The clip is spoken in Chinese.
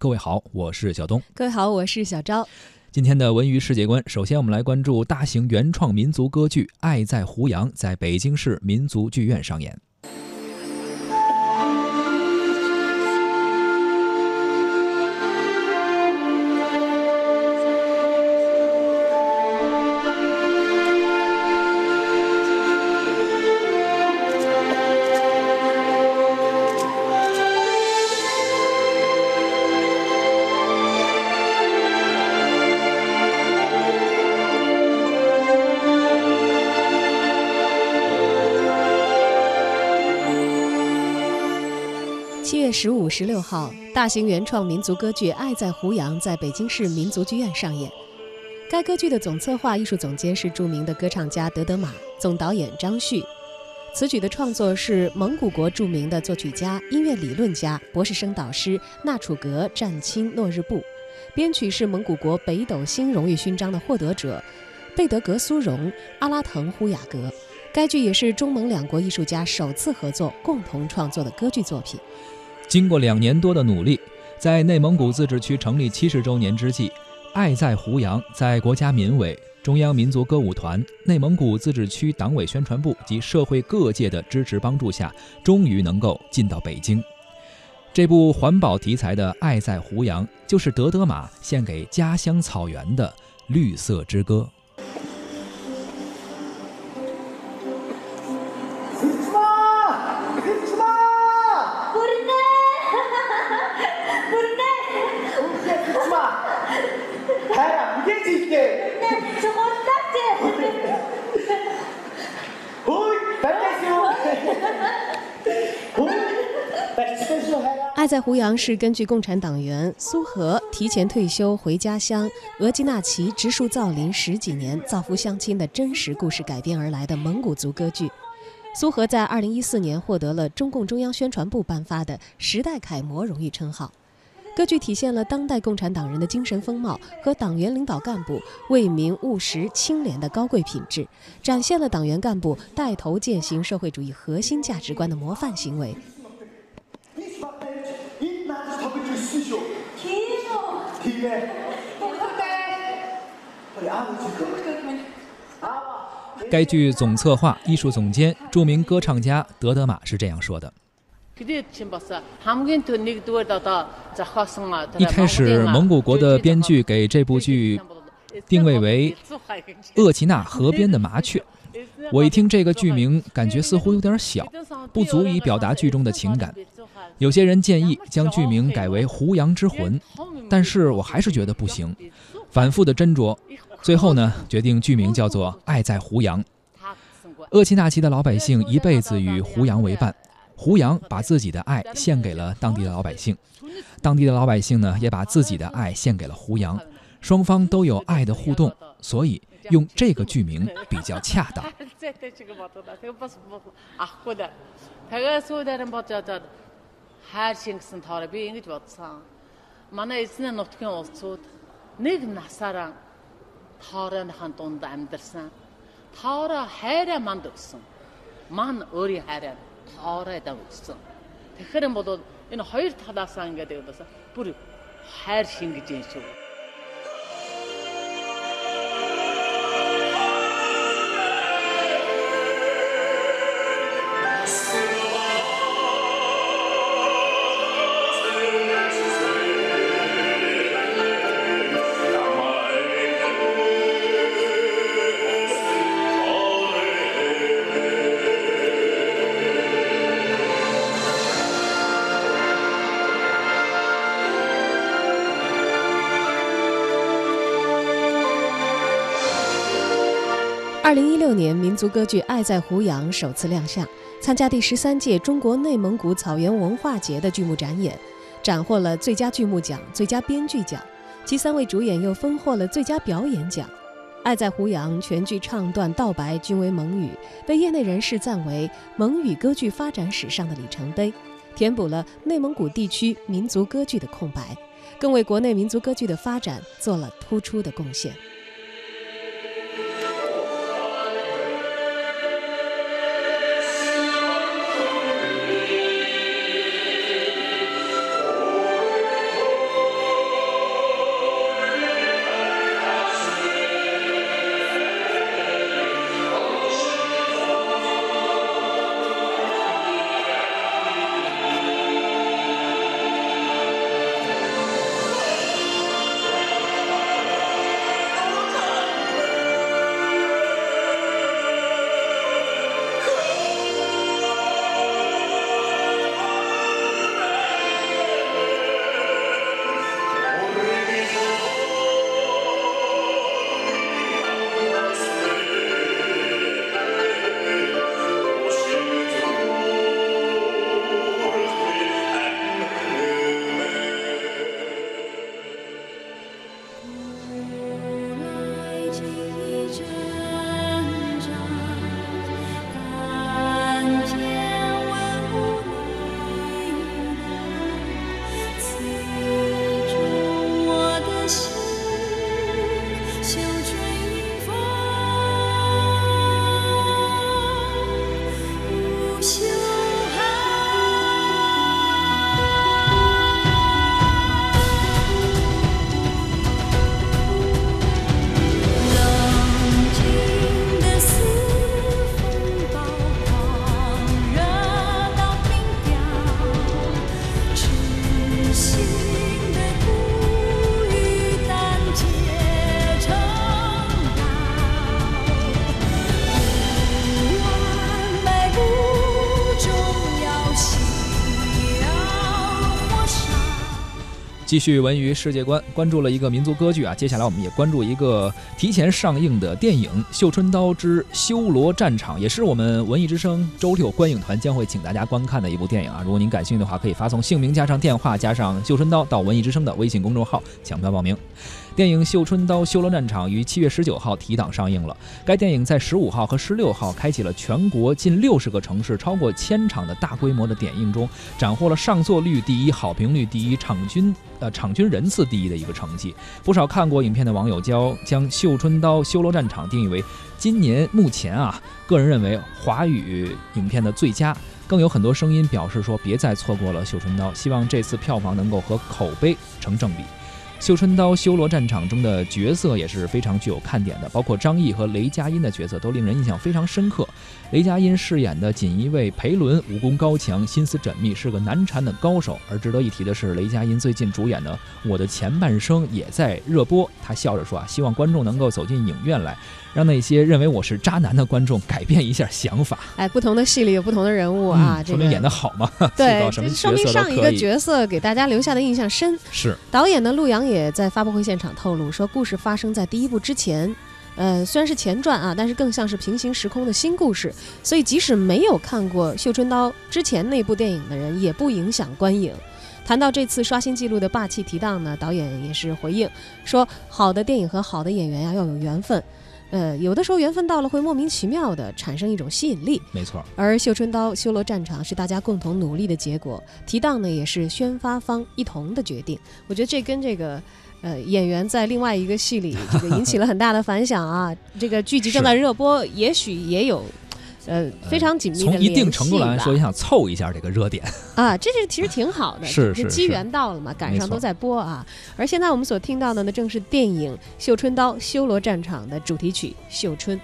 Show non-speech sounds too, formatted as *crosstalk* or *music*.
各位好，我是小东。各位好，我是小昭。今天的文娱世界观，首先我们来关注大型原创民族歌剧《爱在胡杨》在北京市民族剧院上演。七月十五、十六号，大型原创民族歌剧《爱在胡杨》在北京市民族剧院上演。该歌剧的总策划、艺术总监是著名的歌唱家德德玛，总导演张旭。此曲的创作是蒙古国著名的作曲家、音乐理论家、博士生导师纳楚格占钦诺日布，编曲是蒙古国北斗星荣誉勋章的获得者贝德格苏荣阿拉腾呼雅格。该剧也是中蒙两国艺术家首次合作共同创作的歌剧作品。经过两年多的努力，在内蒙古自治区成立七十周年之际，《爱在胡杨》在国家民委、中央民族歌舞团、内蒙古自治区党委宣传部及社会各界的支持帮助下，终于能够进到北京。这部环保题材的《爱在胡杨》，就是德德玛献给家乡草原的绿色之歌。爱在胡杨是根据共产党员苏荷提前退休回家乡额济纳旗植树造林十几年，造福乡亲的真实故事改编而来的蒙古族歌剧。苏荷在2014年获得了中共中央宣传部颁发的时代楷模荣誉称号。歌剧体现了当代共产党人的精神风貌和党员领导干部为民务实、清廉的高贵品质，展现了党员干部带头践行社会主义核心价值观的模范行为。该剧总策划、艺术总监、著名歌唱家德德玛是这样说的：“一开始，蒙古国的编剧给这部剧定位为《厄齐纳河边的麻雀》。我一听这个剧名，感觉似乎有点小，不足以表达剧中的情感。有些人建议将剧名改为《胡杨之魂》，但是我还是觉得不行。反复的斟酌，最后呢，决定剧名叫做《爱在胡杨》。厄齐纳旗的老百姓一辈子与胡杨为伴，胡杨把自己的爱献给了当地的老百姓，当地的老百姓呢，也把自己的爱献给了胡杨，双方都有爱的互动，所以用这个剧名比较恰当。хоороодоо үссэн. Тэгэхээр юм бол энэ хоёр талаасаа ингээд бас бүр хайр шингэж юм шүү. 二零一六年，民族歌剧《爱在胡杨》首次亮相，参加第十三届中国内蒙古草原文化节的剧目展演，斩获了最佳剧目奖、最佳编剧奖，其三位主演又分获了最佳表演奖。《爱在胡杨》全剧唱段道白均为蒙语，被业内人士赞为蒙语歌剧发展史上的里程碑，填补了内蒙古地区民族歌剧的空白，更为国内民族歌剧的发展做了突出的贡献。继续文娱世界观，关注了一个民族歌剧啊。接下来我们也关注一个提前上映的电影《绣春刀之修罗战场》，也是我们文艺之声周六观影团将会请大家观看的一部电影啊。如果您感兴趣的话，可以发送姓名加上电话加上绣春刀到文艺之声的微信公众号抢票报名。电影《绣春刀修罗战场》于七月十九号提档上映了。该电影在十五号和十六号开启了全国近六十个城市、超过千场的大规模的点映中，斩获了上座率第一、好评率第一、场均呃场均人次第一的一个成绩。不少看过影片的网友将将《绣春刀修罗战场》定义为今年目前啊，个人认为华语影片的最佳。更有很多声音表示说，别再错过了《绣春刀》，希望这次票房能够和口碑成正比。《绣春刀修罗战场》中的角色也是非常具有看点的，包括张译和雷佳音的角色都令人印象非常深刻。雷佳音饰演的锦衣卫裴伦，武功高强，心思缜密，是个难缠的高手。而值得一提的是，雷佳音最近主演的《我的前半生》也在热播。他笑着说啊，希望观众能够走进影院来。让那些认为我是渣男的观众改变一下想法。哎，不同的戏里有不同的人物啊，说明演的好嘛？对，什么说明上一个角色给大家留下的印象深。是导演的，陆阳也在发布会现场透露说，故事发生在第一部之前，呃，虽然是前传啊，但是更像是平行时空的新故事，所以即使没有看过《绣春刀》之前那部电影的人，也不影响观影。谈到这次刷新纪录的霸气提档呢，导演也是回应说，好的电影和好的演员呀，要有缘分。呃，有的时候缘分到了，会莫名其妙的产生一种吸引力。没错，而《绣春刀·修罗战场》是大家共同努力的结果，提档呢也是宣发方一同的决定。我觉得这跟这个，呃，演员在另外一个戏里这个引起了很大的反响啊。这个剧集正在热播，也许也有。呃，非常紧密的从一定程度来说，也想凑一下这个热点 *laughs* 啊，这是其实挺好的，是是机缘到了嘛，赶上都在播啊。而现在我们所听到的呢，正是电影《绣春刀·修罗战场》的主题曲《绣春》。